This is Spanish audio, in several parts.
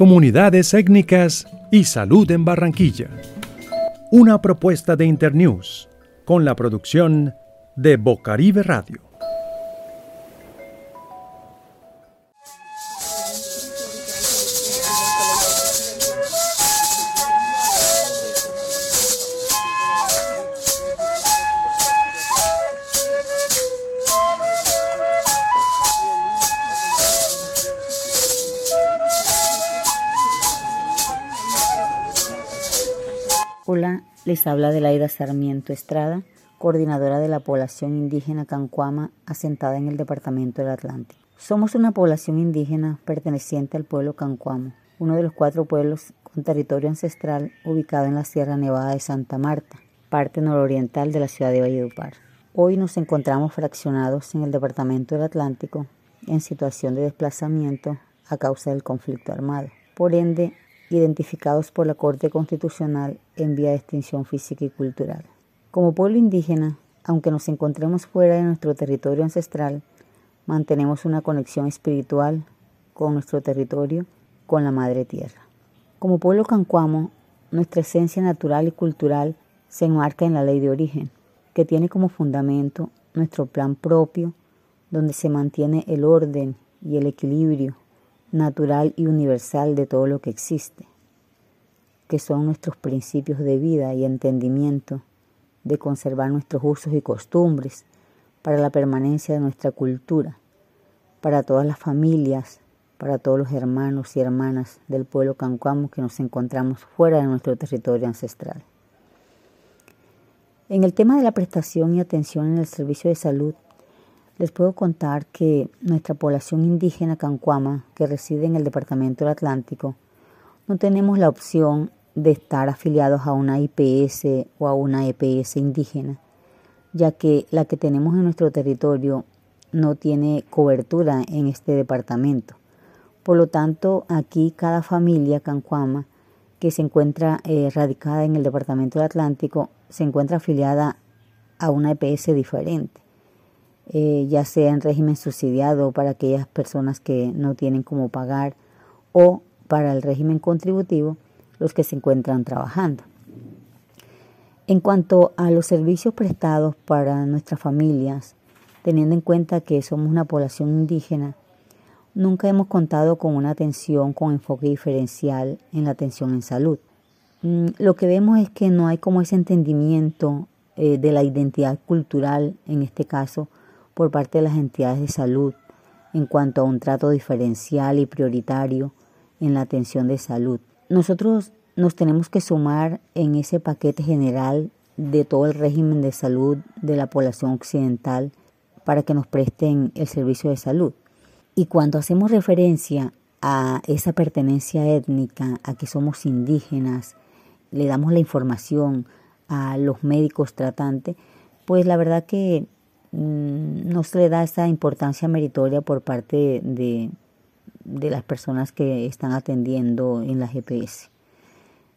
comunidades étnicas y salud en Barranquilla. Una propuesta de Internews con la producción de Bocaribe Radio. Les habla Delaida Sarmiento Estrada, coordinadora de la población indígena Cancuama, asentada en el departamento del Atlántico. Somos una población indígena perteneciente al pueblo Cancuamo, uno de los cuatro pueblos con territorio ancestral ubicado en la Sierra Nevada de Santa Marta, parte nororiental de la ciudad de Valledupar. Hoy nos encontramos fraccionados en el departamento del Atlántico en situación de desplazamiento a causa del conflicto armado. Por ende, identificados por la Corte Constitucional en vía de extinción física y cultural. Como pueblo indígena, aunque nos encontremos fuera de nuestro territorio ancestral, mantenemos una conexión espiritual con nuestro territorio, con la Madre Tierra. Como pueblo cancuamo, nuestra esencia natural y cultural se enmarca en la ley de origen, que tiene como fundamento nuestro plan propio, donde se mantiene el orden y el equilibrio natural y universal de todo lo que existe, que son nuestros principios de vida y entendimiento de conservar nuestros usos y costumbres para la permanencia de nuestra cultura, para todas las familias, para todos los hermanos y hermanas del pueblo cancuamo que nos encontramos fuera de nuestro territorio ancestral. En el tema de la prestación y atención en el servicio de salud, les puedo contar que nuestra población indígena cancuama, que reside en el departamento del Atlántico, no tenemos la opción de estar afiliados a una IPS o a una EPS indígena, ya que la que tenemos en nuestro territorio no tiene cobertura en este departamento. Por lo tanto, aquí cada familia cancuama que se encuentra eh, radicada en el departamento del Atlántico se encuentra afiliada a una EPS diferente. Eh, ya sea en régimen subsidiado para aquellas personas que no tienen cómo pagar o para el régimen contributivo los que se encuentran trabajando. En cuanto a los servicios prestados para nuestras familias, teniendo en cuenta que somos una población indígena, nunca hemos contado con una atención con enfoque diferencial en la atención en salud. Mm, lo que vemos es que no hay como ese entendimiento eh, de la identidad cultural, en este caso, por parte de las entidades de salud en cuanto a un trato diferencial y prioritario en la atención de salud. Nosotros nos tenemos que sumar en ese paquete general de todo el régimen de salud de la población occidental para que nos presten el servicio de salud. Y cuando hacemos referencia a esa pertenencia étnica, a que somos indígenas, le damos la información a los médicos tratantes, pues la verdad que no se le da esa importancia meritoria por parte de, las personas que están atendiendo en la GPS.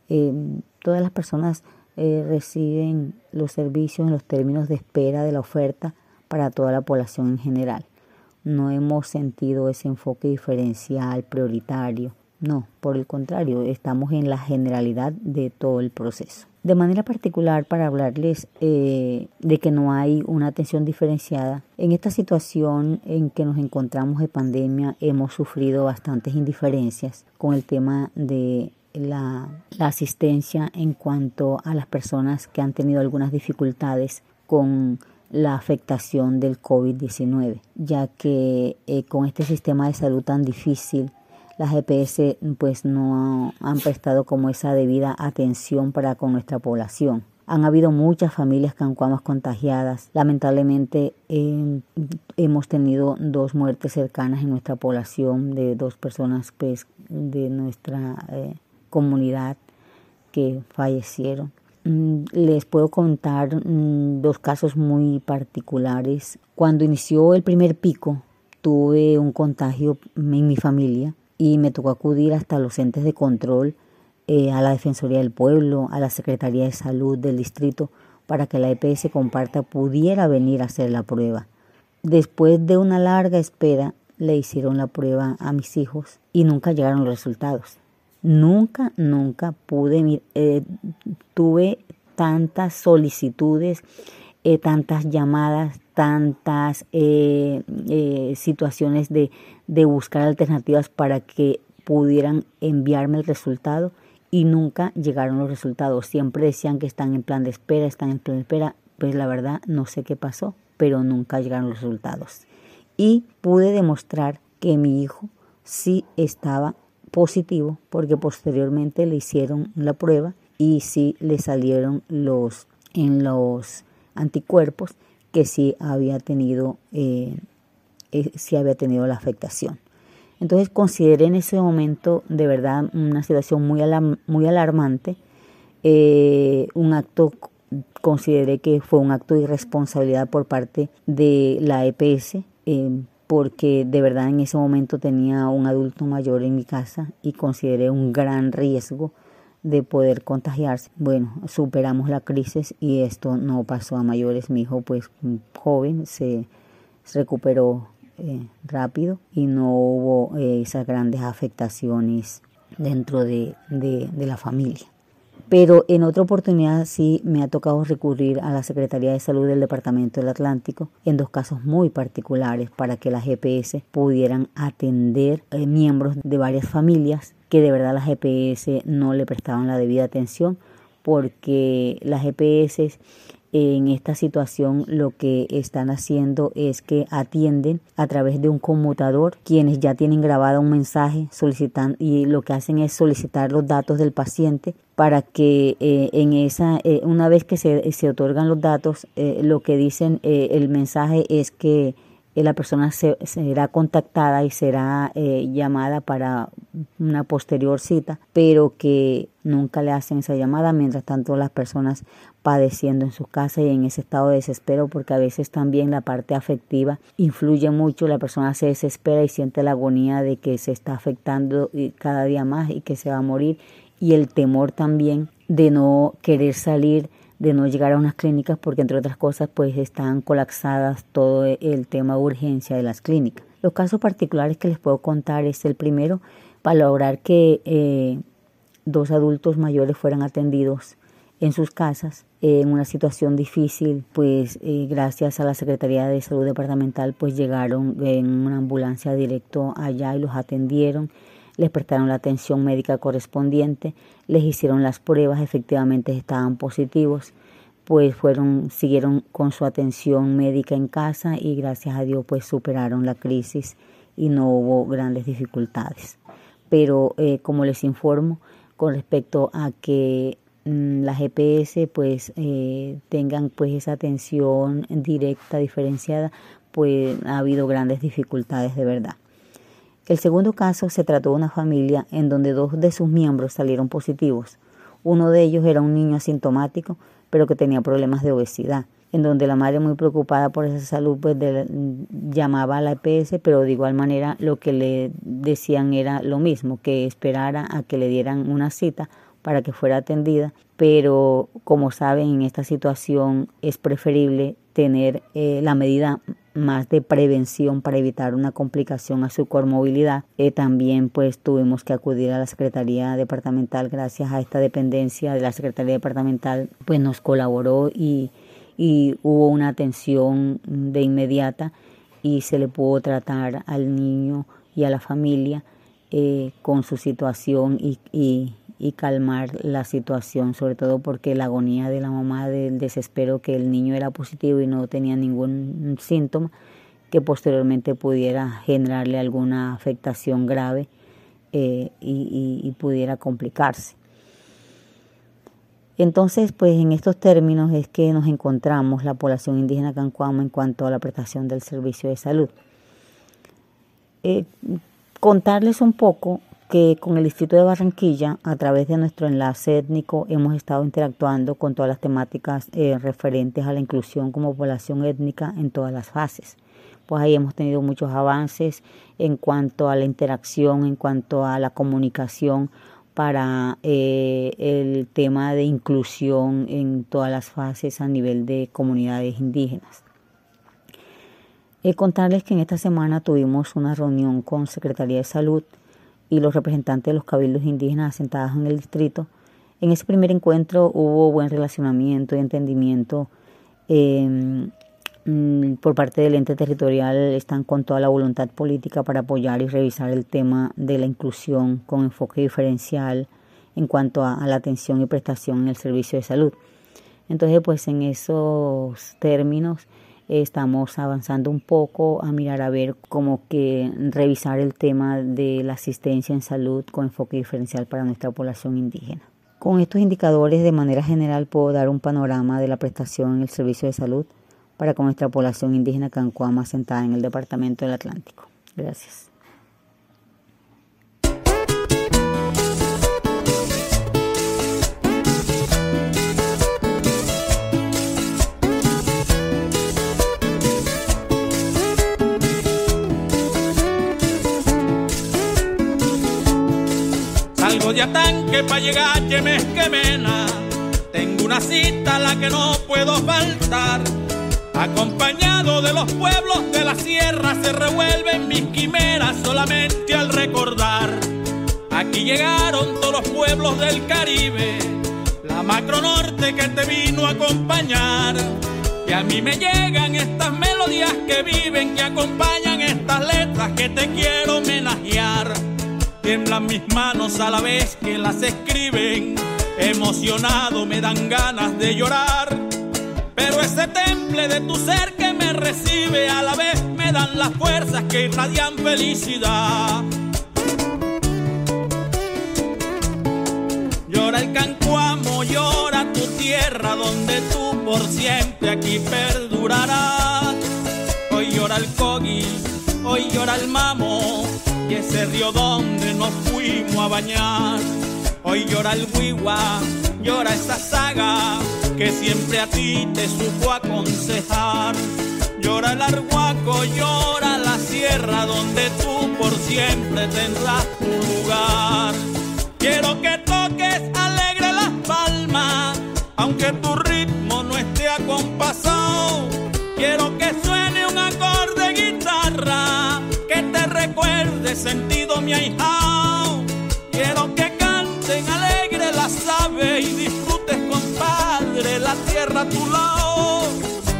Eh, todas las personas eh, reciben los servicios en los términos de espera de la oferta para toda la población en general. No hemos sentido ese enfoque diferencial, prioritario. No, por el contrario, estamos en la generalidad de todo el proceso de manera particular para hablarles eh, de que no hay una atención diferenciada. En esta situación en que nos encontramos de pandemia hemos sufrido bastantes indiferencias con el tema de la, asistencia en cuanto a las personas que han tenido algunas dificultades con la afectación del COVID-19, ya que eh, con este sistema de salud tan difícil las GPS pues no han prestado como esa debida atención para con nuestra población. Han habido muchas familias cancuamas contagiadas. Lamentablemente em, hemos tenido dos muertes cercanas en nuestra población de dos personas pues, de nuestra eh, comunidad que fallecieron. Mm, les puedo contar mm, dos casos muy particulares. Cuando inició el primer pico, tuve un contagio en mi familia y me tocó acudir hasta los entes de control, eh, a la Defensoría del Pueblo, a la Secretaría de Salud del distrito, para que la EPS comparta pudiera venir a hacer la prueba. Después de una larga espera, le hicieron la prueba a mis hijos y nunca llegaron los resultados. Nunca, nunca pude, eh, tuve tantas solicitudes, eh, tantas llamadas, tantas eh, situaciones de, de buscar alternativas para que pudieran enviarme el resultado y nunca llegaron los resultados. Siempre decían que están en plan de espera, están en plan de espera. Pues la verdad no sé qué pasó, pero nunca llegaron los resultados. Y pude demostrar que mi hijo sí estaba positivo porque posteriormente le hicieron la prueba y sí le salieron los en los anticuerpos que sí había tenido eh, eh había tenido la afectación. Entonces consideré en ese momento de verdad una situación muy, muy alarmante, eh, un acto, consideré que fue un acto de irresponsabilidad por parte de la EPS, eh, porque de verdad en ese momento tenía un adulto mayor en mi casa y consideré un gran riesgo de poder contagiarse. Bueno, superamos la crisis y esto no pasó a mayores. Mi hijo, pues joven, se recuperó eh, rápido y no hubo eh, esas grandes afectaciones dentro de, de, la familia. Pero en otra oportunidad sí me ha tocado recurrir a la Secretaría de Salud del Departamento del Atlántico en dos casos muy particulares para que las GPS pudieran atender eh, miembros de varias familias que de verdad las GPS no le prestaban la debida atención porque las GPS en esta situación lo que están haciendo es que atienden a través de un conmutador quienes ya tienen grabado un mensaje solicitando y lo que hacen es solicitar los datos del paciente para que eh, en esa eh, una vez que se, se otorgan los datos eh, lo que dicen el mensaje es que la persona se, será contactada y será eh, llamada para una posterior cita, pero que nunca le hacen esa llamada, mientras tanto las personas padeciendo en su casa y en ese estado de desespero, porque a veces también la parte afectiva influye mucho, la persona se desespera y siente la agonía de que se está afectando cada día más y que se va a morir, y el temor también de no querer salir de no llegar a unas clínicas porque entre otras cosas pues están colapsadas todo el tema de urgencia de las clínicas. Los casos particulares que les puedo contar es el primero para lograr que eh, dos adultos mayores fueran atendidos en sus casas en una situación difícil, pues eh, gracias a la Secretaría de Salud Departamental pues llegaron en una ambulancia directo allá y los atendieron les prestaron la atención médica correspondiente, les hicieron las pruebas, efectivamente estaban positivos, pues fueron, siguieron con su atención médica en casa y gracias a Dios pues superaron la crisis y no hubo grandes dificultades. Pero eh, como les informo, con respecto a que mm, las GPS pues eh, tengan pues esa atención directa, diferenciada, pues ha habido grandes dificultades de verdad. El segundo caso se trató de una familia en donde dos de sus miembros salieron positivos. Uno de ellos era un niño asintomático, pero que tenía problemas de obesidad, en donde la madre muy preocupada por esa salud pues llamaba a la EPS, pero de igual manera lo que le decían era lo mismo, que esperara a que le dieran una cita para que fuera atendida, pero como saben en esta situación es preferible tener eh, la medida más de prevención para evitar una complicación a su comorbilidad. Eh, también pues tuvimos que acudir a la Secretaría Departamental gracias a esta dependencia de la Secretaría Departamental pues nos colaboró y, y hubo una atención de inmediata y se le pudo tratar al niño y a la familia eh, con su situación y, y, y calmar la situación, sobre todo porque la agonía de la mamá del desespero que el niño era positivo y no tenía ningún síntoma que posteriormente pudiera generarle alguna afectación grave eh, y, pudiera complicarse. Entonces, pues en estos términos es que nos encontramos la población indígena cancuama en cuanto a la prestación del servicio de salud. Eh, contarles un poco que con el Distrito de Barranquilla, a través de nuestro enlace étnico, hemos estado interactuando con todas las temáticas eh, referentes a la inclusión como población étnica en todas las fases. Pues ahí hemos tenido muchos avances en cuanto a la interacción, en cuanto a la comunicación para eh, el tema de inclusión en todas las fases a nivel de comunidades indígenas. Eh, contarles que en esta semana tuvimos una reunión con Secretaría de Salud, y los representantes de los cabildos indígenas asentados en el distrito. En ese primer encuentro hubo buen relacionamiento y entendimiento em, mm, por parte del ente territorial. Están con toda la voluntad política para apoyar y revisar el tema de la inclusión con enfoque diferencial en cuanto a, la atención y prestación en el servicio de salud. Entonces, pues en esos términos estamos avanzando un poco a mirar a ver cómo que revisar el tema de la asistencia en salud con enfoque diferencial para nuestra población indígena. Con estos indicadores, de manera general, puedo dar un panorama de la prestación en el servicio de salud para con nuestra población indígena cancuama sentada en el Departamento del Atlántico. Gracias. De atanque para llegar a mena Tengo una cita a la que no puedo faltar. Acompañado de los pueblos de la sierra se revuelven mis quimeras solamente al recordar. Aquí llegaron todos los pueblos del Caribe, la macro norte que te vino a acompañar. Y a mí me llegan estas melodías que viven, que acompañan estas letras que te quiero homenajear tiemblan mis manos a la vez que las escriben. Emocionado me dan ganas de llorar. Pero ese temple de tu ser que me recibe a la vez me dan las fuerzas que irradian felicidad. Llora el cancuamo, llora tu tierra donde tú por siempre aquí perdurarás. Hoy llora el cogi, hoy llora el mamo y ese río donde nos fuimos a bañar. Hoy llora el huigua, llora esa saga que siempre a ti te supo aconsejar. Llora el arhuaco, llora la sierra donde tú por siempre tendrás tu lugar. Quiero que toques alegre las palmas, aunque tu mi ahijao. Quiero que canten alegre las aves y disfrutes, compadre, la tierra a tu lado.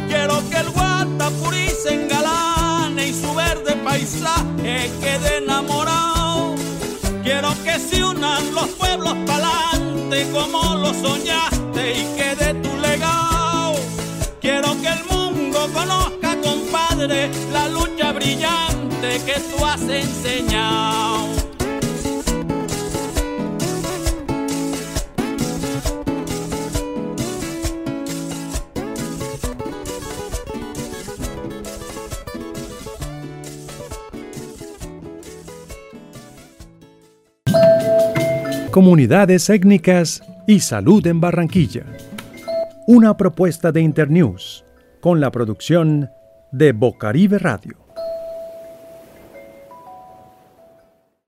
Quiero que el Guatapuri se engalane y su verde paisaje quede enamorado. Quiero que se unan los pueblos pa'lante como lo soñaste y quede tu legado. Quiero que el mundo conozca, la lucha brillante que tú has enseñado. Comunidades étnicas y salud en Barranquilla. Una propuesta de Internews con la producción de Bocaribe Radio.